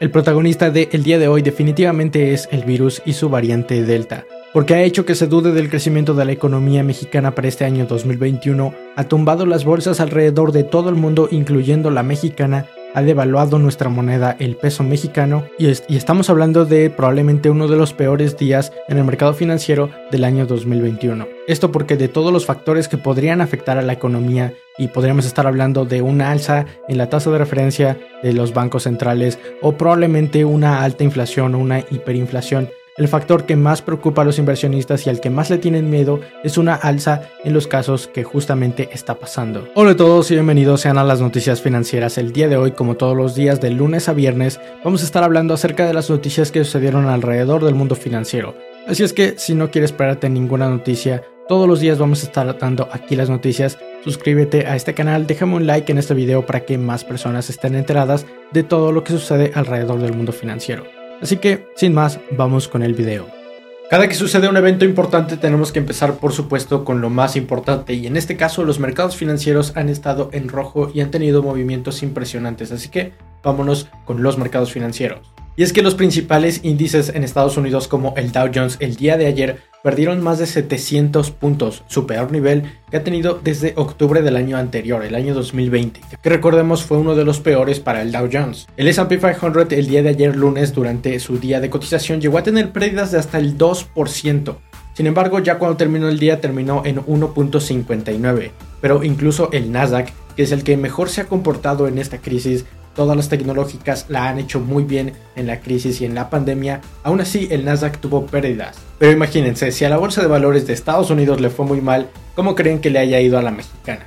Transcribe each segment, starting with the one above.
El protagonista de el día de hoy definitivamente es el virus y su variante Delta, porque ha hecho que se dude del crecimiento de la economía mexicana para este año 2021, ha tumbado las bolsas alrededor de todo el mundo, incluyendo la mexicana, ha devaluado nuestra moneda, el peso mexicano, y, y, estamos hablando de probablemente uno de los peores días en el mercado financiero del año 2021. Esto porque de todos los factores que podrían afectar a la economía, y podríamos estar hablando de una alza en la tasa de referencia de los bancos centrales, o probablemente una alta inflación o una hiperinflación, el factor que más preocupa a los inversionistas y al que más le tienen miedo es una alza en los casos que justamente está pasando. Hola a todos y bienvenidos sean a las noticias financieras. El día de hoy, como todos los días de lunes a viernes, vamos a estar hablando acerca de las noticias que sucedieron alrededor del mundo financiero. Así es que si no quieres esperarte ninguna noticia, todos los días vamos a estar dando aquí las noticias. Suscríbete a este canal, déjame un like en este video para que más personas estén enteradas de todo lo que sucede alrededor del mundo financiero. Así que, sin más, vamos con el video. Cada que sucede un evento importante tenemos que empezar por supuesto con lo más importante y en este caso los mercados financieros han estado en rojo y han tenido movimientos impresionantes, así que vámonos con los mercados financieros. Y es que los principales índices en Estados Unidos como el Dow Jones el día de ayer perdieron más de 700 puntos, su peor nivel que ha tenido desde octubre del año anterior, el año 2020, que recordemos fue uno de los peores para el Dow Jones. El S&P 500 el día de ayer lunes durante su día de cotización llegó a tener pérdidas de hasta el 2%. Sin embargo, ya cuando terminó el día terminó en 1.59, pero incluso el Nasdaq, que es el que mejor se ha comportado en esta crisis, todas las tecnológicas la han hecho muy bien en la crisis y en la pandemia, aún así el Nasdaq tuvo pérdidas. Pero imagínense, si a la bolsa de valores de Estados Unidos le fue muy mal, ¿cómo creen que le haya ido a la mexicana?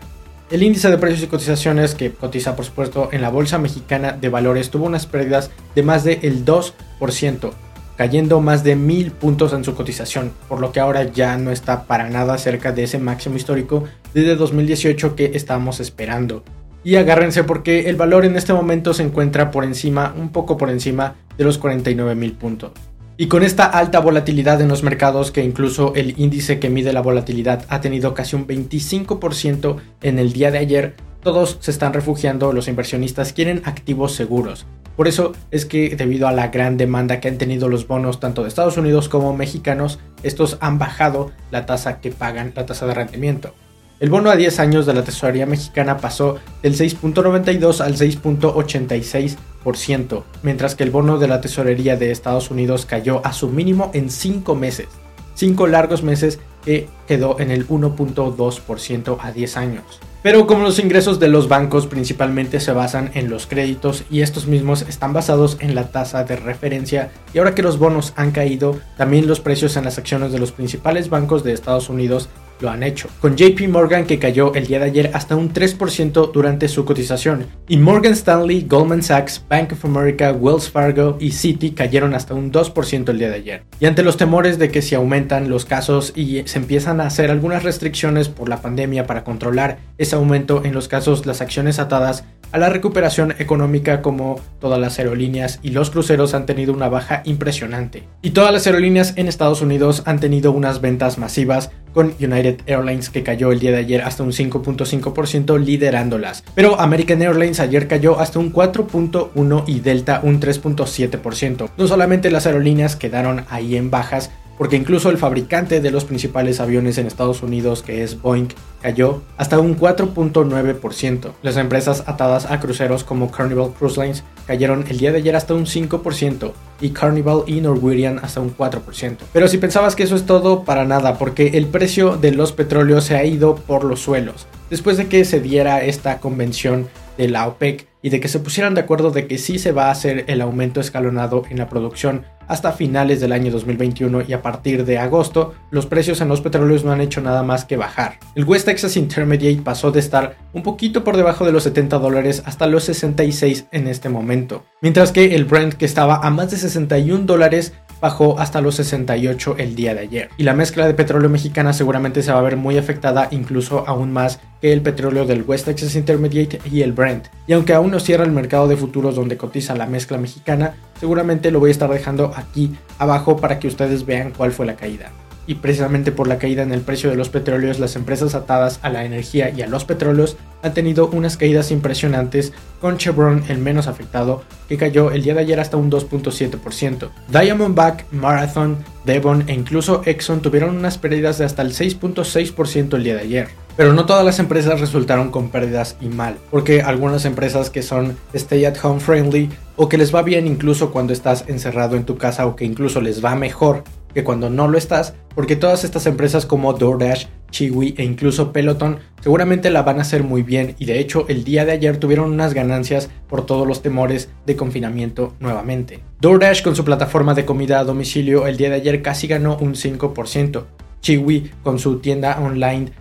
El índice de precios y cotizaciones, que cotiza por supuesto en la bolsa mexicana de valores, tuvo unas pérdidas de más del 2%, cayendo más de mil puntos en su cotización, por lo que ahora ya no está para nada cerca de ese máximo histórico desde 2018 que estábamos esperando. Y agárrense porque el valor en este momento se encuentra por encima, un poco por encima de los 49 mil puntos. Y con esta alta volatilidad en los mercados, que incluso el índice que mide la volatilidad ha tenido casi un 25% en el día de ayer, todos se están refugiando, los inversionistas quieren activos seguros. Por eso es que debido a la gran demanda que han tenido los bonos tanto de Estados Unidos como mexicanos, estos han bajado la tasa que pagan, la tasa de rendimiento. El bono a 10 años de la tesorería mexicana pasó del 6.92 al 6.86%, mientras que el bono de la tesorería de Estados Unidos cayó a su mínimo en 5 meses. 5 largos meses que quedó en el 1.2% a 10 años. Pero como los ingresos de los bancos principalmente se basan en los créditos y estos mismos están basados en la tasa de referencia y ahora que los bonos han caído, también los precios en las acciones de los principales bancos de Estados Unidos lo han hecho, con JP Morgan que cayó el día de ayer hasta un 3% durante su cotización, y Morgan Stanley, Goldman Sachs, Bank of America, Wells Fargo y Citi cayeron hasta un 2% el día de ayer. Y ante los temores de que si aumentan los casos y se empiezan a hacer algunas restricciones por la pandemia para controlar ese aumento en los casos, las acciones atadas a la recuperación económica como todas las aerolíneas y los cruceros han tenido una baja impresionante. Y todas las aerolíneas en Estados Unidos han tenido unas ventas masivas con United Airlines que cayó el día de ayer hasta un 5.5% liderándolas. Pero American Airlines ayer cayó hasta un 4.1% y Delta un 3.7%. No solamente las aerolíneas quedaron ahí en bajas, porque incluso el fabricante de los principales aviones en Estados Unidos, que es Boeing, cayó hasta un 4.9%. Las empresas atadas a cruceros como Carnival Cruise Lines cayeron el día de ayer hasta un 5% y Carnival y Norwegian hasta un 4%. Pero si pensabas que eso es todo, para nada, porque el precio de los petróleos se ha ido por los suelos. Después de que se diera esta convención de la OPEC y de que se pusieran de acuerdo de que sí se va a hacer el aumento escalonado en la producción hasta finales del año 2021 y a partir de agosto, los precios en los petróleos no han hecho nada más que bajar. El West Texas Intermediate pasó de estar un poquito por debajo de los 70 dólares hasta los 66 en este momento, mientras que el Brent que estaba a más de 61 dólares bajó hasta los 68 el día de ayer. Y la mezcla de petróleo mexicana seguramente se va a ver muy afectada incluso aún más que el petróleo del West Texas Intermediate y el Brent. Y aunque aún no cierra el mercado de futuros donde cotiza la mezcla mexicana, seguramente lo voy a estar dejando aquí abajo para que ustedes vean cuál fue la caída y precisamente por la caída en el precio de los petróleos, las empresas atadas a la energía y a los petróleos han tenido unas caídas impresionantes, con Chevron el menos afectado, que cayó el día de ayer hasta un 2.7%. Diamondback, Marathon, Devon e incluso Exxon tuvieron unas pérdidas de hasta el 6.6% el día de ayer. Pero no todas las empresas resultaron con pérdidas y mal, porque algunas empresas que son stay at home friendly o que les va bien incluso cuando estás encerrado en tu casa o que incluso les va mejor que cuando no lo estás, porque todas estas empresas como DoorDash, Chiwi e incluso Peloton seguramente la van a hacer muy bien y de hecho el día de ayer tuvieron unas ganancias por todos los temores de confinamiento nuevamente. DoorDash con su plataforma de comida a domicilio el día de ayer casi ganó un 5%. Chiwi con su tienda online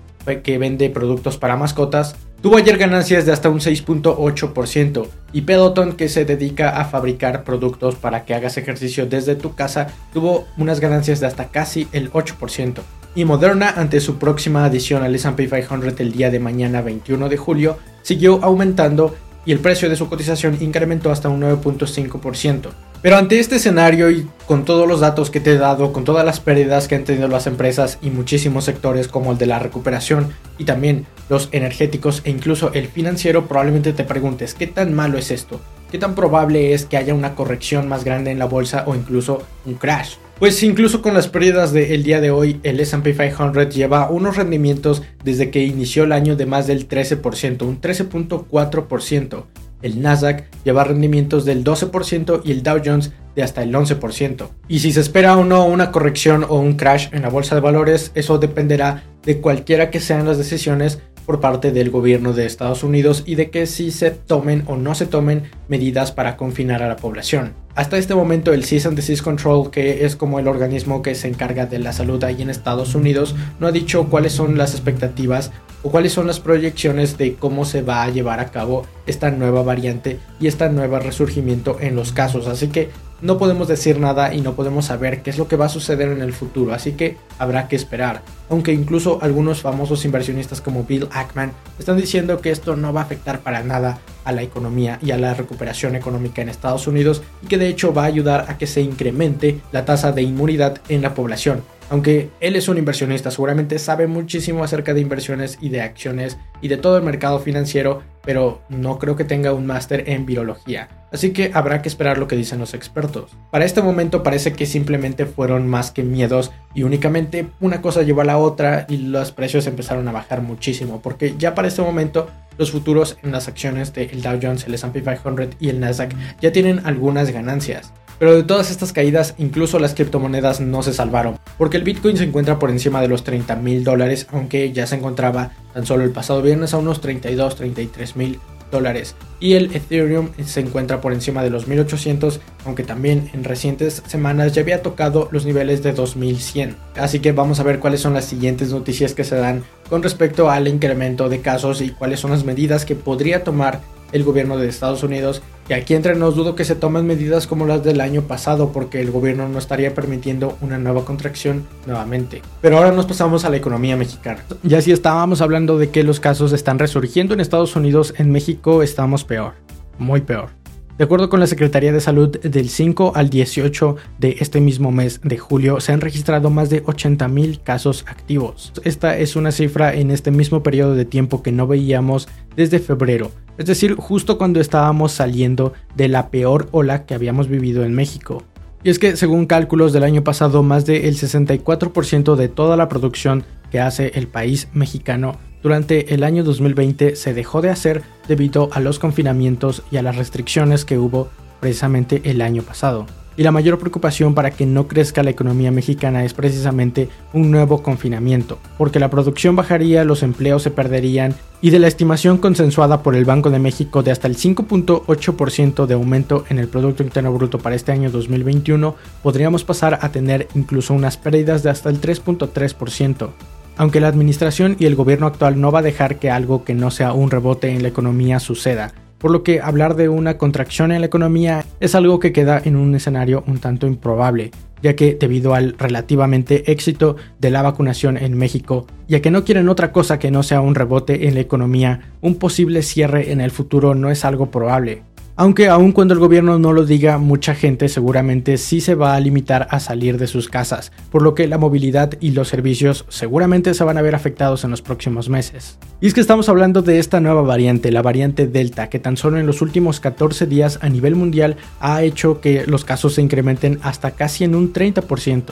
que vende productos para mascotas Tuvo ayer ganancias de hasta un 6.8% y Peloton, que se dedica a fabricar productos para que hagas ejercicio desde tu casa, tuvo unas ganancias de hasta casi el 8%. Y Moderna, ante su próxima adición al SP 500 el día de mañana 21 de julio, siguió aumentando y el precio de su cotización incrementó hasta un 9.5%. Pero ante este escenario y con todos los datos que te he dado, con todas las pérdidas que han tenido las empresas y muchísimos sectores como el de la recuperación y también los energéticos e incluso el financiero, probablemente te preguntes, ¿qué tan malo es esto? ¿Qué tan probable es que haya una corrección más grande en la bolsa o incluso un crash? Pues incluso con las pérdidas del día de hoy, el SP 500 lleva unos rendimientos desde que inició el año de más del 13%, un 13.4%. El Nasdaq lleva rendimientos del 12% y el Dow Jones de hasta el 11%. Y si se espera o no una corrección o un crash en la bolsa de valores, eso dependerá de cualquiera que sean las decisiones por parte del gobierno de Estados Unidos y de que si se tomen o no se tomen medidas para confinar a la población. Hasta este momento el Cease and Disease Control, que es como el organismo que se encarga de la salud ahí en Estados Unidos, no ha dicho cuáles son las expectativas o cuáles son las proyecciones de cómo se va a llevar a cabo esta nueva variante y este nuevo resurgimiento en los casos. Así que no podemos decir nada y no podemos saber qué es lo que va a suceder en el futuro, así que habrá que esperar. Aunque incluso algunos famosos inversionistas como Bill Ackman están diciendo que esto no va a afectar para nada a la economía y a la recuperación económica en Estados Unidos y que de hecho va a ayudar a que se incremente la tasa de inmunidad en la población. Aunque él es un inversionista, seguramente sabe muchísimo acerca de inversiones y de acciones y de todo el mercado financiero, pero no creo que tenga un máster en virología. Así que habrá que esperar lo que dicen los expertos. Para este momento parece que simplemente fueron más que miedos y únicamente una cosa llevó a la otra y los precios empezaron a bajar muchísimo, porque ya para este momento los futuros en las acciones del Dow Jones, el S&P 500 y el Nasdaq ya tienen algunas ganancias. Pero de todas estas caídas, incluso las criptomonedas no se salvaron, porque el Bitcoin se encuentra por encima de los 30 mil dólares, aunque ya se encontraba tan solo el pasado viernes a unos 32, 33 mil dólares. Y el Ethereum se encuentra por encima de los 1800, aunque también en recientes semanas ya había tocado los niveles de 2100. Así que vamos a ver cuáles son las siguientes noticias que se dan con respecto al incremento de casos y cuáles son las medidas que podría tomar el gobierno de Estados Unidos. Y aquí entre nos dudo que se tomen medidas como las del año pasado porque el gobierno no estaría permitiendo una nueva contracción nuevamente. Pero ahora nos pasamos a la economía mexicana. Ya si estábamos hablando de que los casos están resurgiendo en Estados Unidos, en México estamos peor, muy peor. De acuerdo con la Secretaría de Salud, del 5 al 18 de este mismo mes de julio se han registrado más de 80.000 casos activos. Esta es una cifra en este mismo periodo de tiempo que no veíamos desde febrero, es decir, justo cuando estábamos saliendo de la peor ola que habíamos vivido en México. Y es que según cálculos del año pasado, más del 64% de toda la producción que hace el país mexicano durante el año 2020 se dejó de hacer debido a los confinamientos y a las restricciones que hubo precisamente el año pasado y la mayor preocupación para que no crezca la economía mexicana es precisamente un nuevo confinamiento, porque la producción bajaría, los empleos se perderían y de la estimación consensuada por el Banco de México de hasta el 5.8% de aumento en el Producto Interno Bruto para este año 2021, podríamos pasar a tener incluso unas pérdidas de hasta el 3.3%. Aunque la administración y el gobierno actual no va a dejar que algo que no sea un rebote en la economía suceda, por lo que hablar de una contracción en la economía es algo que queda en un escenario un tanto improbable, ya que debido al relativamente éxito de la vacunación en México, ya que no quieren otra cosa que no sea un rebote en la economía, un posible cierre en el futuro no es algo probable. Aunque aun cuando el gobierno no lo diga, mucha gente seguramente sí se va a limitar a salir de sus casas, por lo que la movilidad y los servicios seguramente se van a ver afectados en los próximos meses. Y es que estamos hablando de esta nueva variante, la variante Delta, que tan solo en los últimos 14 días a nivel mundial ha hecho que los casos se incrementen hasta casi en un 30%.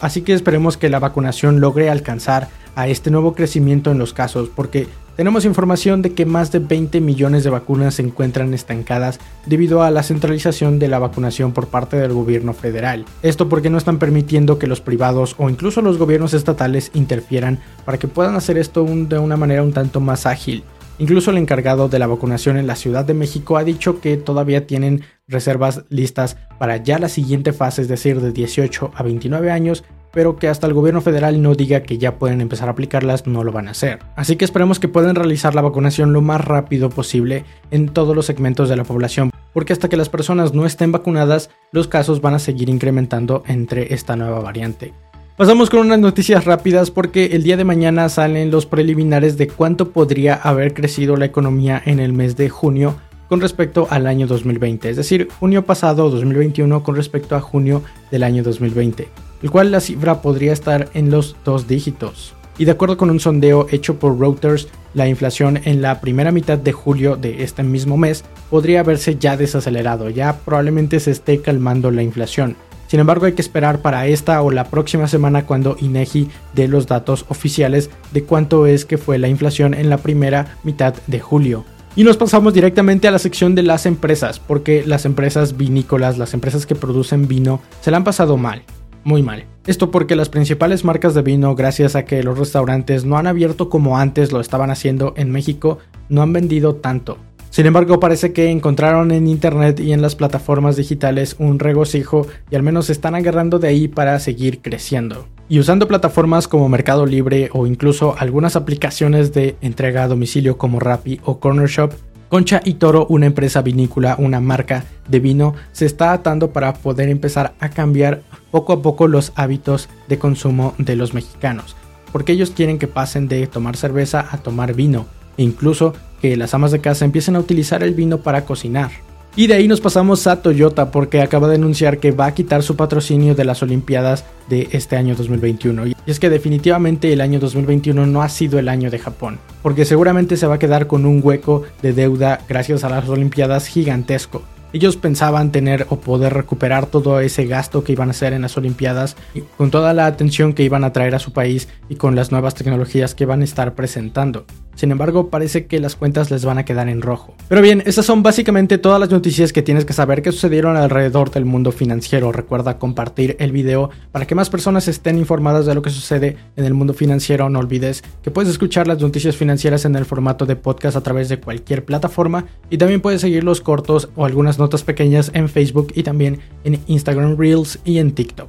Así que esperemos que la vacunación logre alcanzar a este nuevo crecimiento en los casos, porque tenemos información de que más de 20 millones de vacunas se encuentran estancadas debido a la centralización de la vacunación por parte del gobierno federal. Esto porque no están permitiendo que los privados o incluso los gobiernos estatales interfieran para que puedan hacer esto de una manera un tanto más ágil. Incluso el encargado de la vacunación en la Ciudad de México ha dicho que todavía tienen reservas listas para ya la siguiente fase, es decir, de 18 a 29 años, pero que hasta el gobierno federal no diga que ya pueden empezar a aplicarlas, no lo van a hacer. Así que esperemos que puedan realizar la vacunación lo más rápido posible en todos los segmentos de la población, porque hasta que las personas no estén vacunadas, los casos van a seguir incrementando entre esta nueva variante. Pasamos con unas noticias rápidas porque el día de mañana salen los preliminares de cuánto podría haber crecido la economía en el mes de junio con respecto al año 2020, es decir, junio pasado 2021 con respecto a junio del año 2020 el cual la cifra podría estar en los dos dígitos. Y de acuerdo con un sondeo hecho por Reuters, la inflación en la primera mitad de julio de este mismo mes podría haberse ya desacelerado, ya probablemente se esté calmando la inflación. Sin embargo, hay que esperar para esta o la próxima semana cuando INEGI dé los datos oficiales de cuánto es que fue la inflación en la primera mitad de julio. Y nos pasamos directamente a la sección de las empresas, porque las empresas vinícolas, las empresas que producen vino, se la han pasado mal muy mal. Esto porque las principales marcas de vino, gracias a que los restaurantes no han abierto como antes lo estaban haciendo en México, no han vendido tanto. Sin embargo, parece que encontraron en internet y en las plataformas digitales un regocijo y al menos están agarrando de ahí para seguir creciendo. Y usando plataformas como Mercado Libre o incluso algunas aplicaciones de entrega a domicilio como Rappi o Corner Shop, Concha y Toro, una empresa vinícola, una marca de vino, se está atando para poder empezar a cambiar poco a poco los hábitos de consumo de los mexicanos, porque ellos quieren que pasen de tomar cerveza a tomar vino, e incluso que las amas de casa empiecen a utilizar el vino para cocinar. Y de ahí nos pasamos a Toyota porque acaba de anunciar que va a quitar su patrocinio de las Olimpiadas de este año 2021. Y es que definitivamente el año 2021 no ha sido el año de Japón, porque seguramente se va a quedar con un hueco de deuda gracias a las Olimpiadas gigantesco. Ellos pensaban tener o poder recuperar todo ese gasto que iban a hacer en las Olimpiadas con toda la atención que iban a traer a su país y con las nuevas tecnologías que van a estar presentando. Sin embargo, parece que las cuentas les van a quedar en rojo. Pero bien, esas son básicamente todas las noticias que tienes que saber que sucedieron alrededor del mundo financiero. Recuerda compartir el video para que más personas estén informadas de lo que sucede en el mundo financiero. No olvides que puedes escuchar las noticias financieras en el formato de podcast a través de cualquier plataforma y también puedes seguir los cortos o algunas notas pequeñas en Facebook y también en Instagram Reels y en TikTok.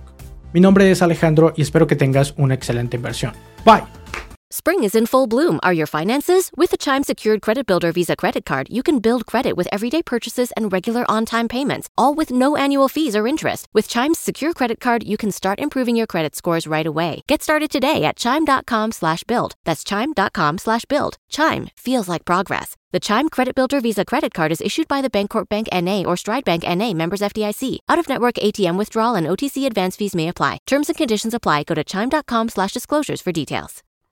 Mi nombre es Alejandro y espero que tengas una excelente inversión. Bye. Spring is in full bloom. Are your finances? With the Chime Secured Credit Builder Visa Credit Card, you can build credit with everyday purchases and regular on time payments, all with no annual fees or interest. With Chime's Secure Credit Card, you can start improving your credit scores right away. Get started today at chime.com slash build. That's chime.com slash build. Chime feels like progress. The Chime Credit Builder Visa Credit Card is issued by the Bancorp Bank NA or Stride Bank NA members FDIC. Out of network ATM withdrawal and OTC advance fees may apply. Terms and conditions apply. Go to chime.com slash disclosures for details.